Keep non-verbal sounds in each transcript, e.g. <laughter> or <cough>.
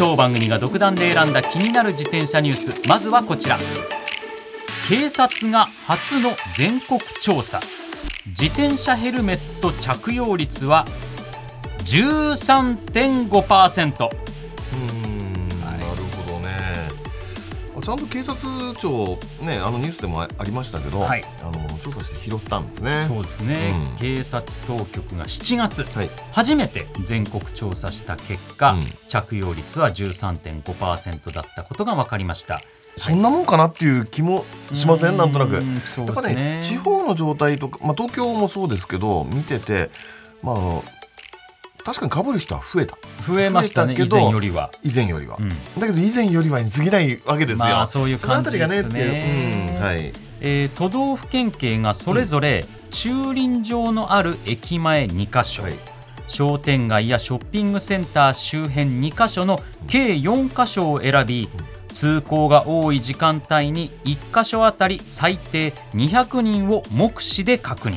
当番組が独断で選んだ気になる自転車ニュース。まずはこちら。警察が初の全国調査。自転車ヘルメット着用率は13.5%ちゃんと警察庁ねあのニュースでもあありましたけど、はい。あの調査して拾ったんですね。そうですね、うん。警察当局が7月はい。初めて全国調査した結果、うん。着用率は13.5%だったことが分かりました。そんなもんかなっていう気もしません？なんとなく。やっぱね地方の状態とか、まあ、東京もそうですけど見ててまあ確かに被る人は増えた。増えましたね以前よりは、以前よりは、うん。だけど以前よりはに過ぎないわけですよ、まあそういう感じですね。う、うん、はい。えー都道府県警がそれぞれ駐輪場のある駅前2カ所、はい。商店街やショッピングセンター周辺2カ所の計4カ所を選び通行が多い時間帯に1カ所あたり最低200人を目視で確認。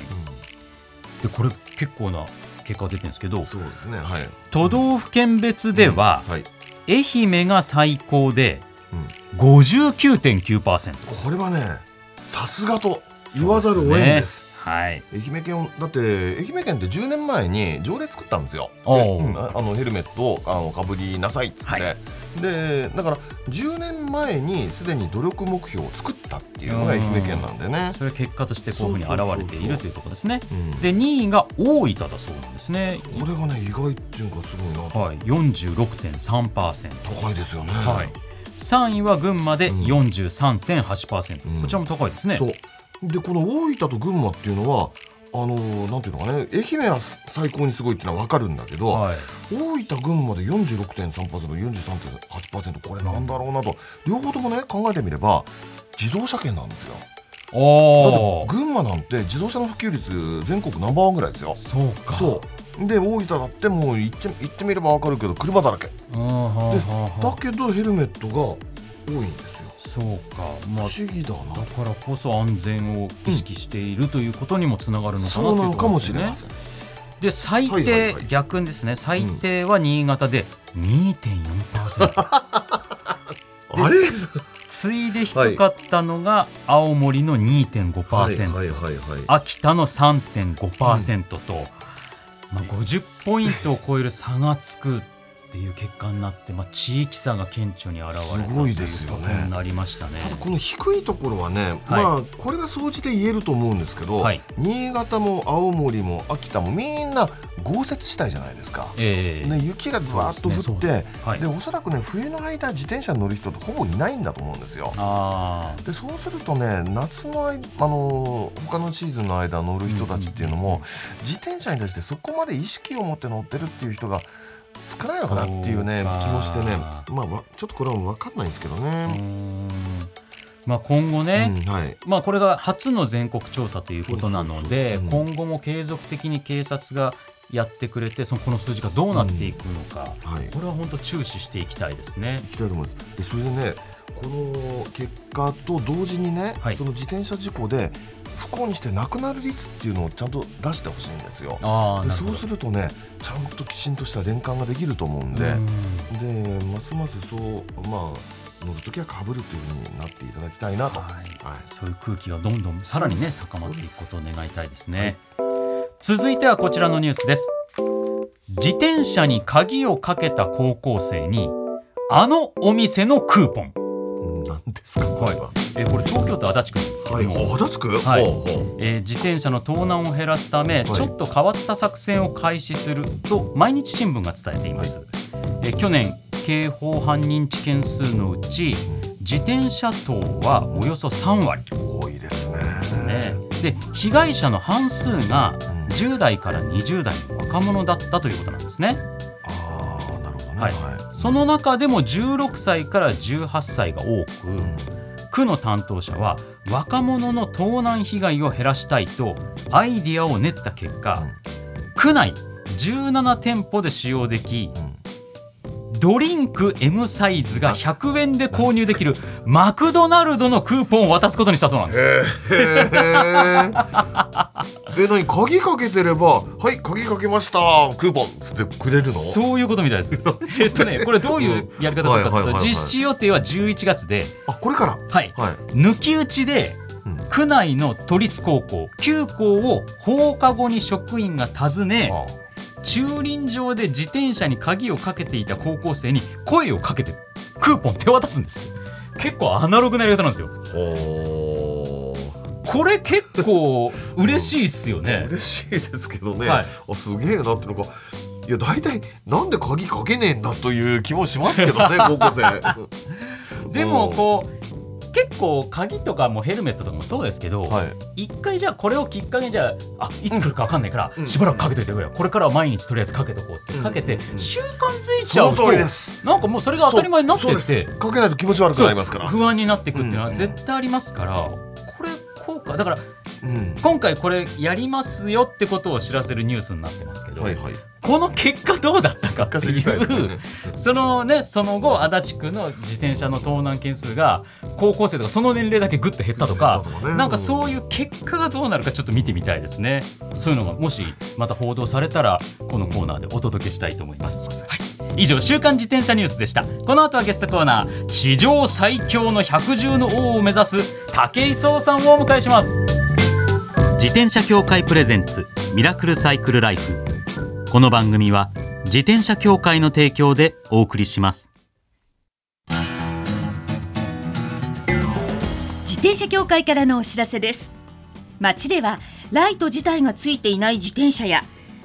でこれ結構な結果が出てるんですけどそうですねはい。都道府県別でははい。愛媛が最高でうん。59.9%これはねさすがと言わざるを得ないですはい愛媛県だって愛媛県って10年前に条例作ったんですよ。おうんああのヘルメットをあのかぶりなさいっつって、はいでだから10年前にすでに努力目標を作ったっていうのが愛媛県なんでね。それは結果としてこういうふうに現れているというところですね。うんで2位が大分だそうなんですね。これがね意外っていうのがすごいなと、はい、46.3%。高いですよね。はい。3位は群馬でうん43.8%、うんこちらも高いですね。そうでこの大分と群馬っていうのはあのなんていうのかね愛媛は最高にすごいっていうのは分かるんだけど、はい。大分群馬で 46.3%43.8% これなんだろうなと両方ともね考えてみれば自動車圏なんですよだ。って群馬なんて自動車の普及率全国ナンバーワンぐらいですよそうか。そうで大分だってもう行って行ってみれば分かるけど車だらけうん。はあはあだはあけどヘルメットが多いんですよそうか。まあ不思議だな。だからこそ安全を意識しているということにもつながるのかなというとそうなのかころですねもしれま。せんで最低、はいはいはい。逆にですね最低は新潟で2.4%、あれ？次いで低かったのが青森の2.5%、はいはいはいはい秋田の3.5%と、まあ、50ポイントを超える差がつくっていう結果になって、まあ、地域差が顕著に現れたすごいですよね。なりましたね。ただこの低いところはね、はい。まあこれが総じて言えると思うんですけど、はい。新潟も青森も秋田もみんな豪雪地帯じゃないですか。ええ。ね、雪がずわーっと降ってねはい。でおそらくね冬の間自転車に乗る人ってほぼいないんだと思うんですよ。あでそうするとね夏の間あのー他のシーズンの間乗る人たちっていうのも、自転車に対してそこまで意識を持って乗ってるっていう人が少ないのかなっていうね気もしてね。まあわちょっとこれは分かんないんですけどね。ん。まあ、今後ね、うんはい。まあ、これが初の全国調査ということなのでそうん今後も継続的に警察がやってくれてそのこの数字がどうなっていくのか、はい。これは本当注視していきたいですね。行きたいと思います。でそれでねこの結果と同時にね、はい。その自転車事故で不幸にして亡くなる率っていうのをちゃんと出してほしいんですよ。でそうするとねちゃんときちんとした連関ができると思うんでうん。でますますそうまあ乗るときはかぶるというふうになっていただきたいなと、はい。はい。そういう空気がどんどんさらにね高まっていくことを願いたいですね。続いてはこちらのニュースです。自転車に鍵をかけた高校生にあのお店のクーポン。うんなんですかこれは、えーこれ東京都足立区なんですけはい、ども、足立区、はい。えー自転車の盗難を減らすため、い。ちょっと変わった作戦を開始すると毎日新聞が伝えています、えー去年刑法犯認知件数のうち自転車盗はおよそ3割。多いですね。ですね。で被害者の半数がうん。10代から20代の若者だったということなんですね。ああなるほどね、はいその中でも16歳から18歳が多く、区の担当者は若者の盗難被害を減らしたいとアイディアを練った結果、区内17店舗で使用でき、ドリンク M サイズが100円で購入できるマクドナルドのクーポンを渡すことにしたそうなんです。へえ。え、何鍵かけてれば、はい、鍵かけました。クーポンつってくれるの？そういうことみたいです。<laughs> えっとね、これどういうやり方するかというと、実施予定は11月で、あ、これから？はい、はい。抜き打ちでうん区内の都立高校9校を放課後に職員が訪ね駐輪場で自転車に鍵をかけていた高校生に声をかけてクーポン手渡すんです結構アナログなやり方なんですよほこれ結構嬉しいっすよね嬉しいですけどね。はいあ、すげえなってのか。いや、大体、なんで鍵かけねえんだという気もしますけどね、高校生。<laughs> でもこう結構鍵とかもヘルメットとかもそうですけど、はい。一回じゃあこれをきっかけにじゃああいつ来るか分かんないから、うんしばらくかけといてくれよこれからは毎日とりあえずかけとこうってうんかけて、うん習慣づいちゃうと。なんかもうそれが当たり前になってってかけないと気持ち悪くなりますから。不安になっていくっていうのはうん絶対ありますから、これ効果だからうん。今回これやりますよってことを知らせるニュースになってますけど、はいはい。この結果どうだったかっていうね。そのねその後足立区の自転車の盗難件数が高校生とかその年齢だけぐっと減ったとか減ったとかね。なんかそういう結果がどうなるかちょっと見てみたいですね。そういうのがもしまた報道されたらこのコーナーでお届けしたいと思います、はい、以上週刊自転車ニュースでした。この後はゲストコーナー地上最強の百獣の王を目指す武井壮さんをお迎えします。自転車協会プレゼンツミラクルサイクルライフ。この番組は自転車協会の提供でお送りします。自転車協会からのお知らせです。街ではライト自体がついていない自転車や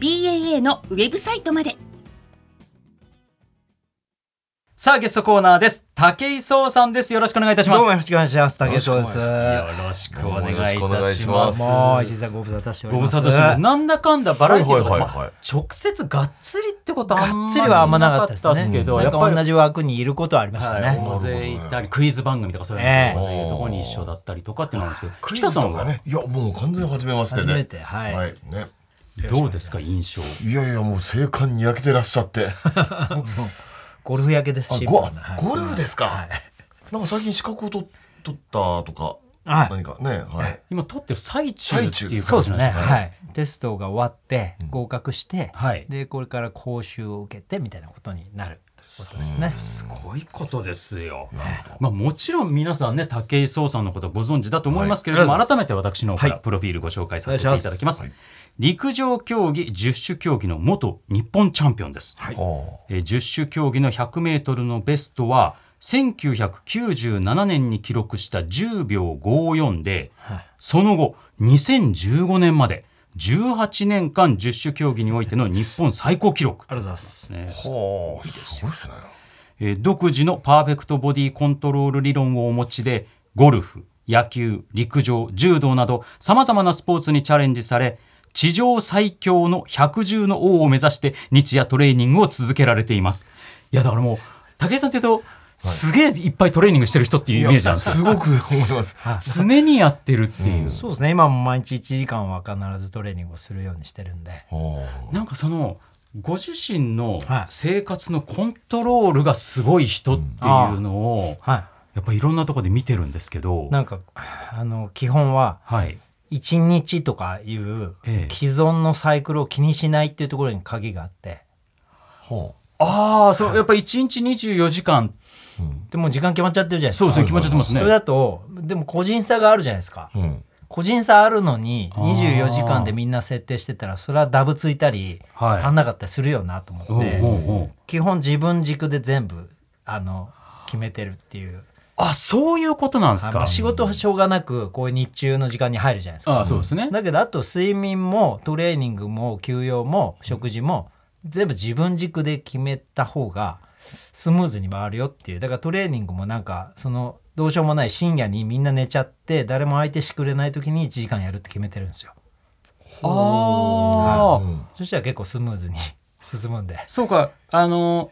BAA のウェブサイトまで。さあゲストコーナーです。武井壮さんです。よろしくお願いいたします。どうもよろしくお願いします。竹井壮です。よろしくお願いいたしどうもよろしくお願いしまます。すもう石井さんご無沙汰しております。ご無沙汰してます。なんだかんだバラエティーとか、はいはいはいはい。まあ直接がっつりってことはあんまりがっつりはあんまなかったですけど、なんやっぱりか同じ枠にいることはありましたはい、ね。大勢いたりクイズ番組とかそういうのええ。そういうところに一緒だったりとかってなんですけどクイ北さんは？ズとかね。いや、もう完全に初めましてで。初めて。はい。はい。ね。どうですか印象。いやいや、もう精悍に焼けてらっしゃって。<laughs> ゴルフ焼けですし。あゴは。い。ゴルフですか、はい。なんか最近資格を取取ったとか、はい。何かね、はい。今撮ってる最中っていうそうですね。はい。テストが終わって合格して、はい。でこれから講習を受けてみたいなことになることですね。すごいことですよ。まあもちろん皆さんね武井壮さんのことご存知だと思いますけれども、はい改めて私の方からはいプロフィールご紹介させていただきます。お願いし陸上競技十種競技の元日本チャンピオンです。はい。えー10種競技の100メートルのベストは1997年に記録した10秒54で、はいその後2015年まで18年間10種競技においての日本最高記録ありがとうございます。ね。はあ、すごいですね。えー独自のパーフェクトボディコントロール理論をお持ちでゴルフ野球陸上柔道などさまざまなスポーツにチャレンジされ地上最強の百獣の王を目指して日夜トレーニングを続けられていますいやだからもう武井さんっていうとすげえいっぱいトレーニングしてる人っていうイメージなんですよ。すごく思います。常にやってるっていう、そうですね。今も毎日1時間は必ずトレーニングをするようにしてるんで。はなんかそのご自身のはい。生活のコントロールがすごい人っていうのを、はい。やっぱいろんなところで見てるんですけど。なんかあの基本ははい。1日とかいうええ。既存のサイクルを気にしないっていうところに鍵があって。ほああそうやっぱり1日24時間でもう時間決まっちゃってるじゃないですか。そうですね決まっちゃってますね。それだとでも個人差があるじゃないですか。ううん個人差あるのにあー。24時間でみんな設定してたらそれはダブついたりはい。足んなかったりするよなと思って、基本自分軸で全部あの決めてるっていう。あそういうことなんですか。あまあ仕事はしょうがなくこういう日中の時間に入るじゃないですか。ああそうですね。だけどあと睡眠もトレーニングも休養も食事も全部自分軸で決めた方がスムーズに回るよっていう。だからトレーニングもなんかそのどうしようもない深夜にみんな寝ちゃって誰も相手してくれない時に1時間やるって決めてるんですよ。ああ、そしたら結構スムーズに <laughs> 進むんで。そうか。あの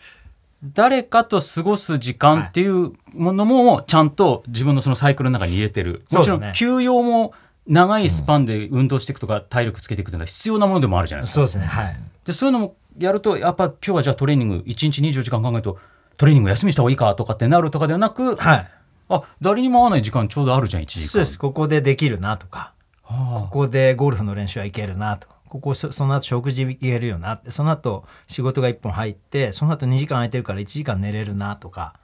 誰かと過ごす時間っていうものもちゃんと自分のそのサイクルの中に入れてる、もちろん休養も長いスパンで運動していくとか体力つけていくっていうのは必要なものでもあるじゃないですか。そうですねはい。でそういうのもやるとやっぱ今日はじゃあトレーニング1日24時間考えるとトレーニング休みした方がいいかとかってなるとかではなく、はい。あ誰にも会わない時間ちょうどあるじゃん1時間。そうです。ここでできるなとかはここでゴルフの練習はいけるなとここそその後食事いけるよなってその後仕事が1本入ってその後2時間空いてるから1時間寝れるなとか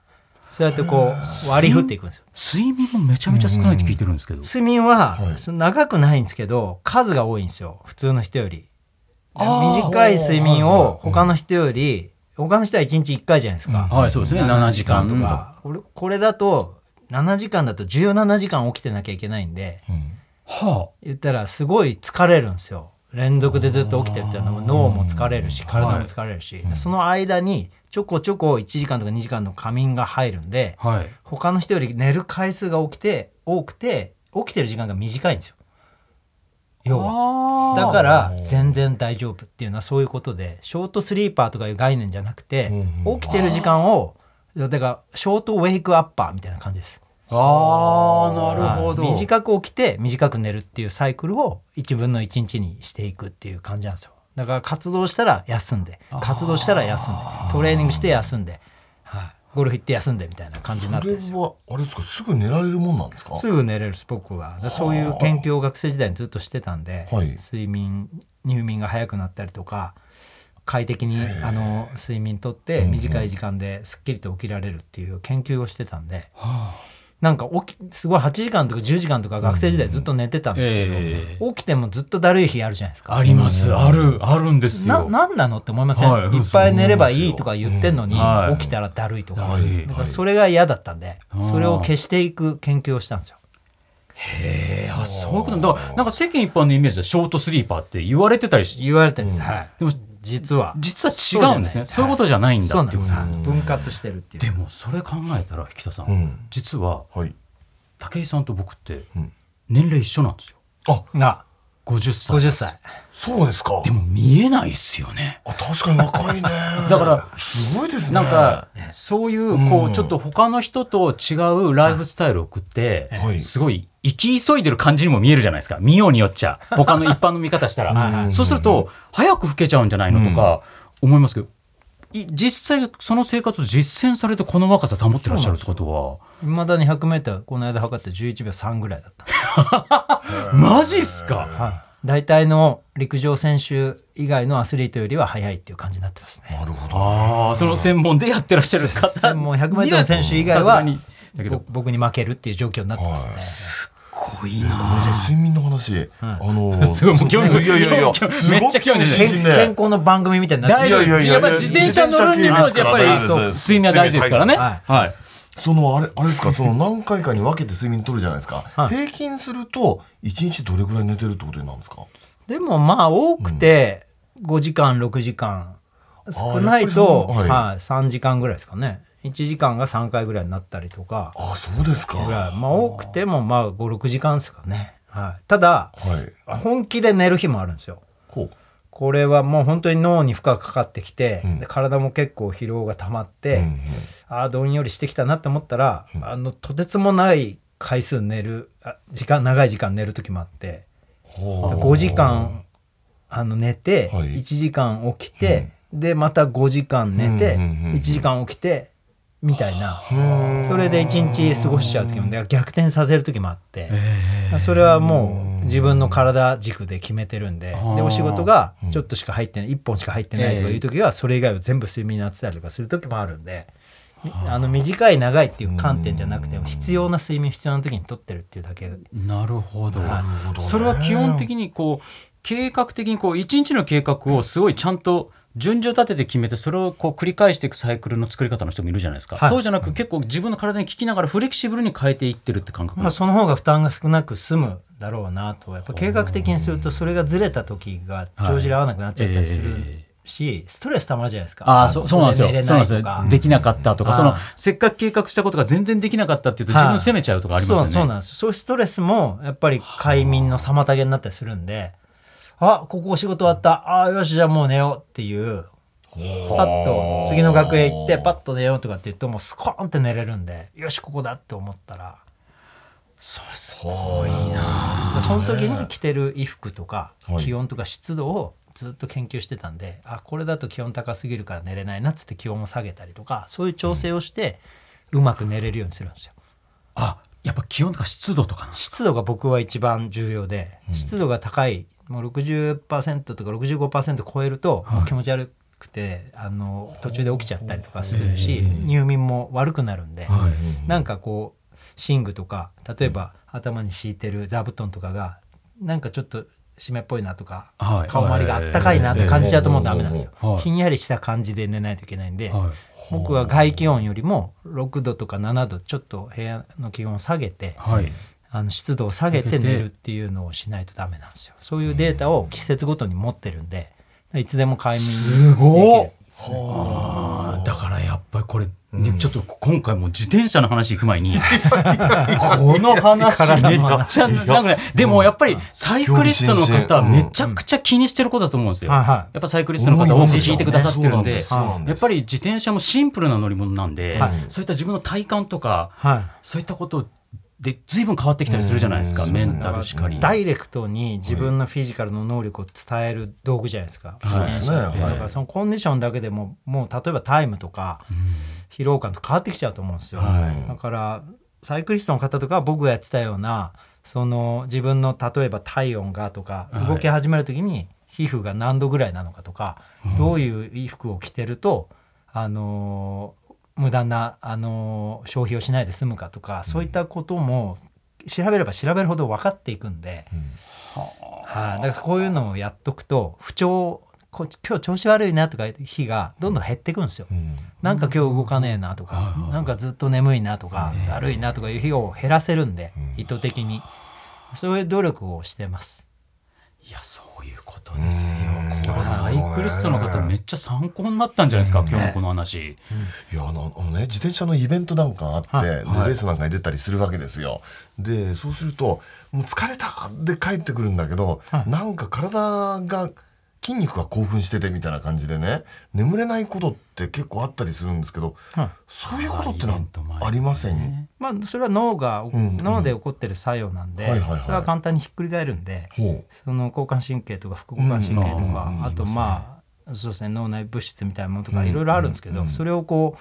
そうやってこう割り振っていくんですよ。あ睡眠もめちゃめちゃ少ないって聞いてるんですけど、睡眠は長くないんですけど数が多いんですよ。普通の人より。短い睡眠を他の人より他の人は1日1回じゃないですか。はいそうですね。7時間とか。これこれだと7時間だと17時間起きてなきゃいけないんで。は言ったらすごい疲れるんですよ連続でずっと起きてるっていうのも脳も疲れるし体も疲れるし、その間にちょこちょこ1時間とか2時間の仮眠が入るんであはい。他の人より寝る回数が起きて多くて起きてる時間が短いんですよ。要は。はだから全然大丈夫っていうのはそういうことでショートスリーパーとかいう概念じゃなくてうん。起きてる時間をだからショートウェイクアッパーみたいな感じですあーなるほど。はい。短く起きて短く寝るっていうサイクルを1分の1日にしていくっていう感じなんですよ。だから活動したら休んで活動したら休んでトレーニングして休んで、はい、ゴルフ行って休んでみたいな感じになって。るんですそよれはあれですかすぐ寝られるもんなんですか？すぐ寝れるです僕は。そういう研究を学生時代にずっとしてたんで、はい。睡眠入眠が早くなったりとか快適にあの睡眠とって短い時間ですっきりと起きられるっていう研究をしてたんで、なんか起きすごい8時間とか10時間とか学生時代ずっと寝てたんですけど、え起きてもずっとだるい日あるじゃないですか。あります。あるあるんですなよ。なんなのって思いません、はいい、っぱい寝ればいいとか言ってんのに、うん。はい。起きたらだるいとか,、はい。だからそれが嫌だったんで、あー。それを消していく研究をしたんですよ。えー。あそういうこと。だからなんか世間一般のイメージでショートスリーパーって言われてたりし言われてるんです、はい。でも実は。実は違うんですね。そうい。うことじゃないんだっていう。分割してるっていう。でもそれ考えたら引田さん、うん実ははい。武井さんと僕ってうん。年齢一緒なんですよ。あが50歳50歳。そうですか。でも見えないっすよね。あ確かに若いね。<laughs> だからすごいですね。なんかそういうこううん。ちょっと他の人と違うライフスタイルを送ってはい。すごい生き急いでる感じにも見えるじゃないですか。見ようによっちゃ。他の一般の見方したら。そうすると早く老けちゃうんじゃないのとか思いますけど。い実際その生活を実践されてこの若さ保ってらっしゃるってこといまだに 100m この間測って11秒3ぐらいだった。は <laughs> マジっすか？はい。大体の陸上選手以外のアスリートよりは速いっていう感じになってますね。なるほど。ああその専門でやってらっしゃる方。専門 100m の選手以外はさすがにだけど。ぼ僕に負けるっていう状況になってますね、すごいな。じゃあ睡眠の話、あのすごいもう興味い。やいやいや <laughs> めっちゃ興味健健康の番組みたいになって大丈夫。いやいやいややっぱり自転車乗るにはやっぱりそう睡眠は大事ですからね。はい。はい。そのあれあれですか？その何回かに分けて睡眠取るじゃないですか、はい。平均すると1日どれぐらい寝てるってことになるんですか？でもまあ多くて5時間6時間。少ないと、はい、3時間ぐらいですかね1時間が3回ぐらいになったりとか。あそうですか。ぐらい。まあ多くてもまあ56時間ですかね、はい、ただ、はい。本気で寝る日もあるんですよ。これはもう本当に脳に負荷がかかってきて、うん。で体も結構疲労が溜まって、うんうん。ああどんよりしてきたなって思ったら、あのとてつもない回数寝るあ時間長い時間寝る時もあってほう。5時間あの寝て、はい。1時間起きて、でまた5時間寝て、うんうんうんうん1時間起きてみたいな。それで一日過ごしちゃう時もで逆転させる時もあって。それはもう自分の体軸で決めてるんで。でお仕事がちょっとしか入ってない1本しか入ってないとかいう時はそれ以外は全部睡眠になってたりとかする時もあるんで。あの短い長いっていう観点じゃなくても必要な睡眠必要な時に取ってるっていうだけ。なるほど、なるほどねそれは基本的にこう計画的にこう一日の計画をすごいちゃんと順序立てて決めてそれをこう繰り返していくサイクルの作り方の人もいるじゃないですか、はい。そうじゃなく結構自分の体に聞きながらフレキシブルに変えていってるって感覚。まあ、その方が負担が少なく済むだろうなと。やっぱ計画的にするとそれがずれた時が帳尻合わなくなっちゃったりするし、ストレスたまるじゃないですか。ああ、そうなんですよ。寝れそうなですよ。できなかったとかそのせっかく計画したことが全然できなかったっていうと自分責めちゃうとかありますよね、そうそうなんです。そういうストレスもやっぱり快眠の妨げになったりするんであここお仕事終わった。あよしじゃあもう寝よう。っていうさっと次の楽屋行ってパッと寝ようとかって言うともうスコーンって寝れるんでよしここだって思ったらそれすごいなでその時に着てる衣服とかはい。気温とか湿度をずっと研究してたんで、あこれだと気温高すぎるから寝れないなっつって気温を下げたりとかそういう調整をしてうまく寝れるようにするんですよ。あやっぱ気温とか湿度とかな湿度が僕は一番重要で、湿度が高いもう60%とか65%超えると気持ち悪くて、あの途中で起きちゃったりとかするし、入眠も悪くなるんで、なんかこう寝具とか例えば頭に敷いてる座布団とかがなんかちょっと湿っぽいなとか、はい。顔周りがあったかいなって感じちゃうともうダメなんですよ、はい。ひんやりした感じで寝ないといけないんで、はい。僕は外気温よりも6度とか7度ちょっと部屋の気温を下げて、はいあの湿度を下げて寝るっていうのをしないとダメなんですよ。そういうデータを季節ごとに持ってるんで、いつでも快眠すごっできるあーだからやっぱりこれ、ちょっと今回もう自転車の話行く前に <laughs> この話めっちゃなんかねでもやっぱりサイクリストの方うんめちゃくちゃ気にしてることだと思うんですよ。はいはい。やっぱサイクリストの方多く聞いてくださってるんでやっぱり自転車もシンプルな乗り物なんで、はい。そういった自分の体感とかはい。そういったことで随分変わってきたりするじゃないですかメンタルしかり。ダイレクトに自分のフィジカルの能力を伝える道具じゃないですか、自転車だからそのコンディションだけでももう例えばタイムとか疲労感と変わってきちゃうと思うんですよ、はい。だからサイクリストの方とかは僕がやってたようなその自分の例えば体温がとかはい。動き始める時に皮膚が何度ぐらいなのかとか、どういう衣服を着てるとあのー無駄な、あのー消費をしないで済むかとか、そういったことも調べれば調べるほど分かっていくんで、はい、だからこういうのをやっとくと不調こ今日調子悪いなとかいう日がどんどん減ってくんですよ。なんか今日動かねえなとか、なんかずっと眠いなとか、だるいなとかいう日を減らせるんで、意図的に。そういう努力をしてます。クリストの方めっちゃ参考になったんじゃないですか、今日のこの話。いやあのあのね自転車のイベントなんかあって、はい。でレースなんかに出たりするわけですよ。でそうするともう疲れたで帰ってくるんだけど、なんか体が筋肉が興奮しててみたいな感じでね眠れないことって結構あったりするんですけど、はい。そういうことってのはありません、まあそれは脳が、んうん。脳で起こってる作用なんで、はいはいはい。それは簡単にひっくり返るんで、ほその交感神経とか副交感神経とうんか、うん。あとまあそうですね。脳内物質みたいなものとかいろいろあるんですけど、それをこう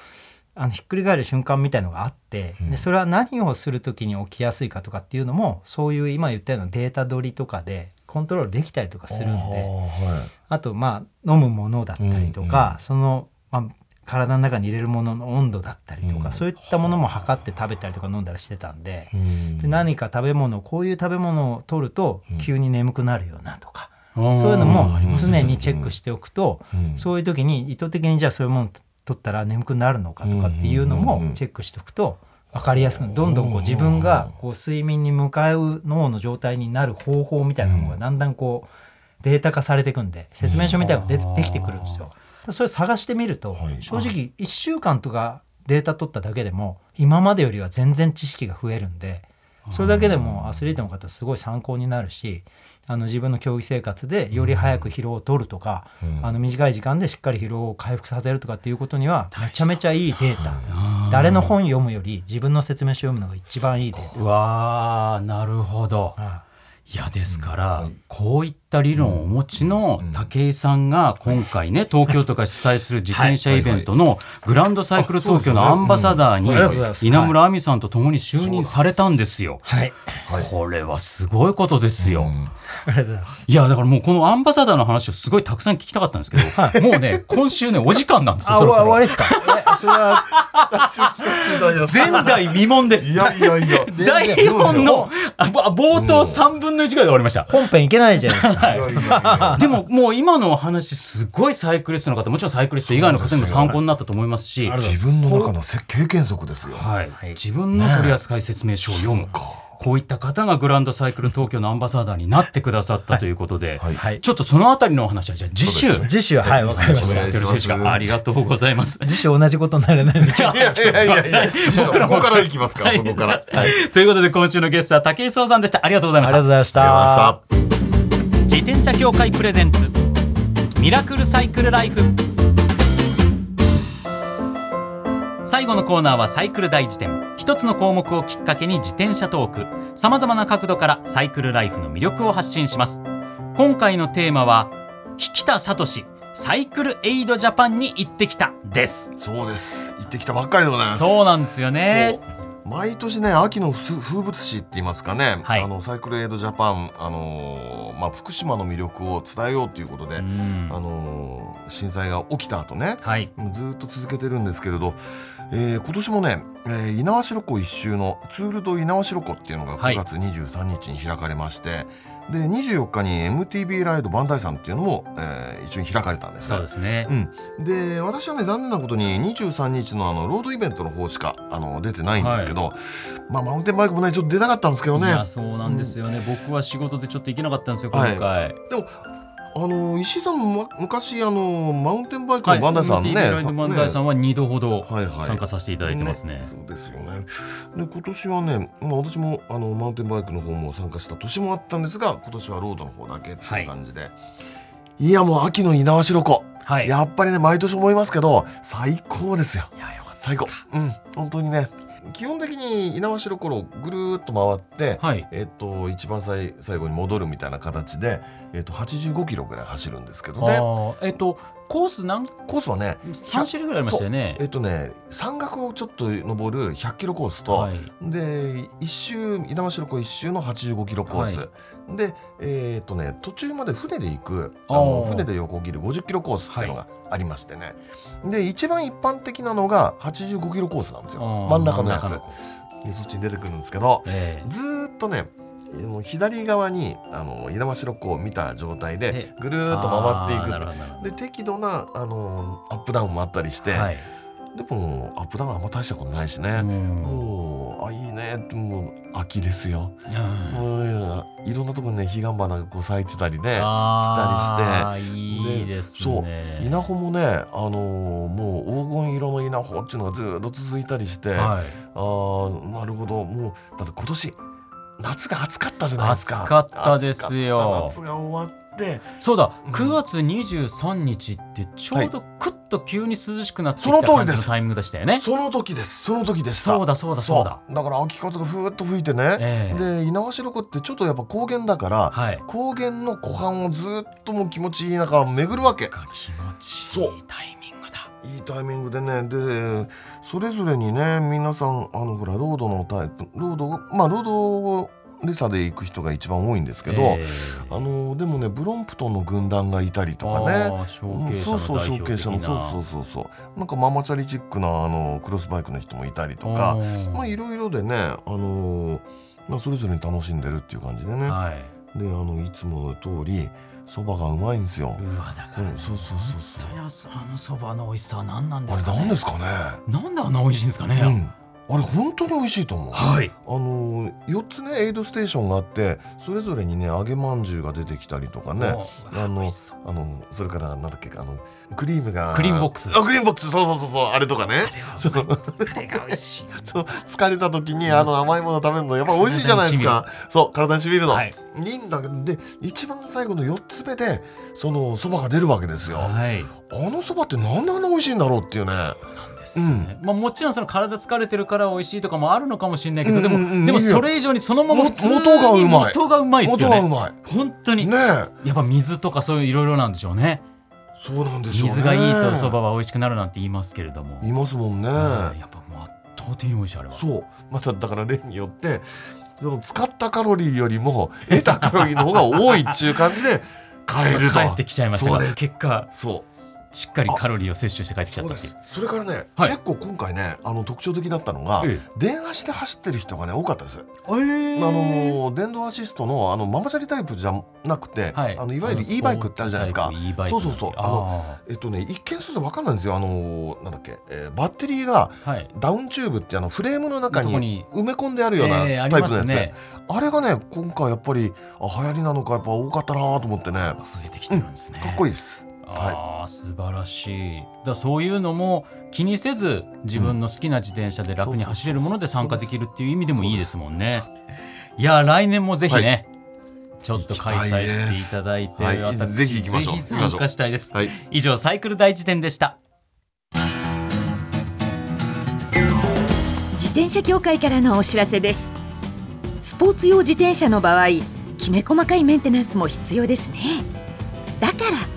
あのひっくり返る瞬間みたいのがあって、でそれは何をする時に起きやすいかとかっていうのもそういう今言ったようなデータ取りとかでコントロールできたりとかうするんで。はあとまあ飲むものだったりとか、その、まあ、体の中に入れるものの温度だったりとか、そういったものも測って食べたりとか飲んだりしてたんで,、ん。で何か食べ物こういう食べ物を取ると急に眠くなるよなとか、うんそういうのも常にチェックしておくと、うん。そういう時に意図的にじゃあそういうもの取ったら眠くなるのかとかっていうのもチェックしておくと分かりやすくどんどんこう自分がこう睡眠に向かう脳の状態になる方法みたいなのがだんだんこうデータ化されていくんで説明書みたいなのが出てできてくるんですよ。それ探してみるとはい正直1週間とかデータ取っただけでも今までよりは全然知識が増えるんでそれだけでもアスリートの方すごい参考になるしあの自分の競技生活でより早く疲労を取るとか、あの短い時間でしっかり疲労を回復させるとかっていうことにはめちゃめちゃいいデータ。誰の本読むより自分の説明書読むのが一番いいデーうわーなるほど。タ。い。やですから、こういっった理論をお持ちの武井さんが今回ね <laughs> 東京都が主催する自転車イベントのグランドサイクル東京のアンバサダーに稲村亜美さんと共に就任されたんですよ。はい。これはすごいことですよ。ありがとうございます。いやだからもうこのアンバサダーの話をすごいたくさん聞きたかったんですけど、もうね今週ねお時間なんですよあそろそろ。終わりですか？えそれは前代未聞です。いやいやいや。<laughs> 台本の冒頭3分の1ぐらいで終わりました。本編いけないじゃないですかい。やいやいや。でももう今のお話すごいサイクリストの方もちろんサイクリスト以外の方にも参考になったと思いますし。自分の中のせ経験則ですよ。はい、自分の取扱説明書を読む、こういった方がグランドサイクル東京のアンバサダーになってくださったということで、はい。はい。ちょっとそのあたりのお話はじゃあ次週、ね次週ははいわかりました。ありがとうございます。次週同じことにならないのでいやいやいやいやそ <laughs> こからいきますかそこから。はい。ということで今週のゲストは武井壮さんでした。ありがとうございました。ありがとうございました自転車協会プレゼンツ。ミラクルサイクルライフ。最後のコーナーはサイクル大辞典。一つの項目をきっかけに自転車トーク。さまざまな角度からサイクルライフの魅力を発信します。今回のテーマは引田聡サイクルエイドジャパンに行ってきたです。そうです。行ってきたばっかりでございます。そうなんですよね毎年ね秋の風風物詩って言いますかね、はい。あのサイクルエイドジャパン、あのーまあ、福島の魅力を伝えようということで、うん。あのー震災が起きた後ね。はい。ずーっと続けてるんですけれど、えー今年もね、えー猪苗代湖一周のツールド猪苗代湖っていうのがはい。9月23日に開かれまして、で24日に MTB ライド磐梯山っていうのも、えー一緒に開かれたんです。そうですね。うん、で私はね残念なことに23日のあのロードイベントの方しかあの出てないんですけど、まあマウンテンバイクもねちょっと出たかったんですけどね。いやそうなんですよね、僕は仕事でちょっと行けなかったんですよ今はい。回、でもあの石井さんもま昔あのマウンテンバイクのバンダイさんね、バンダイさんは2度ほどはいはい。参加させていただいてますね。そうですよね。で今年はね、まあ、私もあのマウンテンバイクの方も参加した年もあったんですが今年はロードの方だけっていう感じで、い、やもう秋の猪苗代湖、はい。やっぱりね毎年思いますけど最高ですよ。いやよかった最高。うん。本当にね基本的に猪苗代湖をぐるーっと回って、はい。えっと一番最最後に戻るみたいな形で、えっと85キロぐらい走るんですけどあねーえっとコース何コースはね三種類ぐらいありましたよね。え。っとね山岳をちょっと登る100キロコースと、はい。で一周猪苗代湖一周の85キロコース、はでえっとね途中まで船で行くああのー船で横切る50キロコースっていうのがありましてね、で一番一般的なのが85キロコースなんですよ。真ん中のやつ。でそっちに出てくるんですけどえ。ずーっとねあの左側にあの猪苗代湖を見た状態でえぐるえーっと回っていく。で適度なあのアップダウンもあったりして、どはい。でもアップダウンあんま大したことないしね、うん。もうあいいねってもう秋ですよ。うん。もういろんなところにね彼岸花がこう咲いてたりねしたりして。いいですそうね。稲穂もね、あのーもう黄金色の稲穂っていうのがずっと続いたりして、はい。あーなるほど。もうだって今年夏が暑かったじゃないですか。暑かったですよ。夏が終わって。そうだ。うん。9月23日ってちょうどクッと急に涼しくなってきそのた感じのタイミングでしたよね。その時です。その時でした。そうだそうだそうだ。だから秋風がふーっと吹いてね、ええ。で猪苗代湖ってちょっとやっぱ高原だから、はい。高原の湖畔をずっともう気持ちいい中巡るわけ。が気持ちそいいう。タイミング。だ。いいタイミングでね。でそれぞれにね皆さんあのほらロードのタイプロードまあロードレサで行く人が一番多いんですけど、ええ。あのでもねブロンプトンの軍団がいたりとかね。そうそう代表的な。承継者のそうそうそうそう。なんかママチャリチックなあのクロスバイクの人もいたりとかまあいろいろでねあのまあそれぞれに楽しんでるっていう感じでね。はい。であのいつもの通りそばがうまいんですよ。うわだから、うんそうそうそうそうあのそばの美味しさは何なんであれすかね。何ですかね。なんであんな美味しいんですかね。うん、あれ本当に美味しいと思う。はい。あの4つねエイドステーションがあってそれぞれにね揚げまんじゅうが出てきたりとかね。あのあのそれからなんだっけあのクリームがクリームボックス。あクリームボックス。そうそうそうそうあれとかね。そう。あれが美味しい。<laughs> そう疲れた時にあの甘いもの食べるのやっぱ美味しいじゃないですか。そう体にしみるの、はい。い、いんだけどで一番最後の4つ目でそのそばが出るわけですよ、はい。あのそばってなんであんな美味しいんだろうっていうねですよね、まあ、もちろんその体疲れてるから美味しいとかもあるのかもしれないけど、でも、うんうんうん。でもそれ以上にそのまま元がうまい。元がうまいですよね。元がうまい。本当に、ねえ。やっぱ水とかそういういろいろなんでしょうね。そうなんでしょうね。水がいいとそばは美味しくなるなんて言いますけれども、いますもんね、うんやっぱもう圧倒的に美味しいあれは。そう。まただから例によってその使ったカロリーよりも得たカロリーの方が多いっていう感じで買えると。<laughs> 帰ってきちゃいましたがそう。です結果そうしっかりカロリーを摂取して帰ってきちゃったっていう。す。それからね、はい。結構今回ねあの特徴的だったのが、え電話して走ってる人がね多かったです。えーあの電動アシストのあのママチャリタイプじゃなくて、はい。あのいわゆる e バイクってあるじゃないですか。e そうそうそう。あのあえっとね一見すると分かんないんですよ。あのなんだっけ、えーバッテリーがーはい。ダウンチューブってあのフレームの中にに？埋め込んであるようなタイプのやつ、ますね。あれがね今回やっぱりあ流行りなのかやっぱ多かったなと思ってね。増えてきてるんですね、かっこいいです。はい。ああ素晴らしい。だそういうのも気にせず自分の好きな自転車で楽に走れるもので参加できるっていう意味でもいいですもんね。いや来年もぜひね、ちょっと開催していただいてはい。私ぜひ行きましょう。ぜひ参加したいです。はい。以上サイクル大辞典でした。自転車協会からのお知らせです。スポーツ用自転車の場合きめ細かいメンテナンスも必要ですね。だから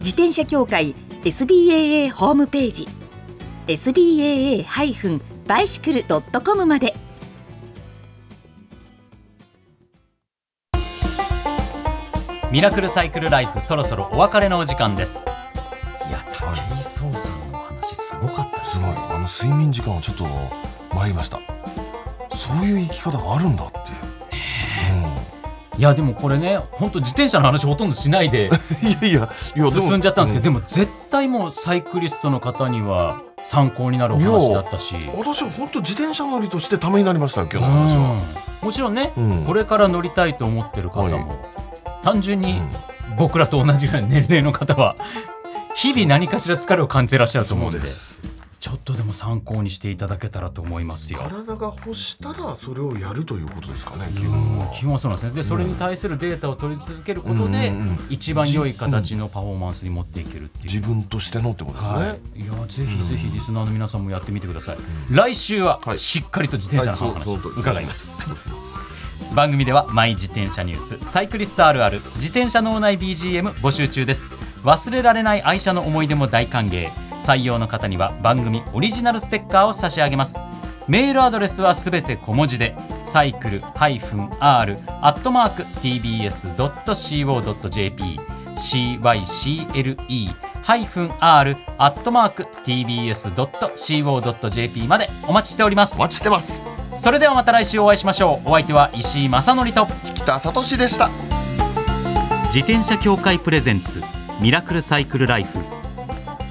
自転車協会 SBAA ホームページ SBAA-bicycle.com まで。ミラクルサイクルライフそろそろお別れのお時間です。いや武井壮さんのお話すごかったですすねごい。あの睡眠時間はちょっと参りました。そういう生き方があるんだっていやでもこれね本当自転車の話ほとんどしないでうん、いやいやいや進んじゃったんですけど、でもでも絶対もうサイクリストの方には参考になるお話だったし。うん私は本当自転車乗りとしてためになりましたよ今うん。日の話は、もちろんね、うん。これから乗りたいと思ってる方も、はい単純に僕らと同じぐらいの年齢の方は日々何かしら疲れを感じてらっしゃると思うんで。そうですちょっとでも参考にしていただけたらと思いますよ。体が欲したらそれをやるということですかね基うん本は。基本はそうなんですね。でそれに対するデータを取り続けることで、うんうんうん。一番良い形のパフォーマンスに持っていけるっていう。自分としてのってことですね、はい、いやぜひぜひリスナーの皆さんもやってみてください、来週ははい。しっかりと自転車のはい話そうそう伺います。番組ではマイ自転車ニュースサイクリストあるある自転車脳内 BGM 募集中です。忘れられない愛車の思い出も大歓迎採用の方には番組オリジナルステッカーを差し上げます。メールアドレスはすべて小文字でサイクル -r アットマーク tbs.co.jp cycle -r アットマーク tbs.co.jp までお待ちしております。お待ちしてます。それではまた来週お会いしましょう。お相手は石井正則と北里志でした。自転車協会プレゼンツミラクルサイクルライフ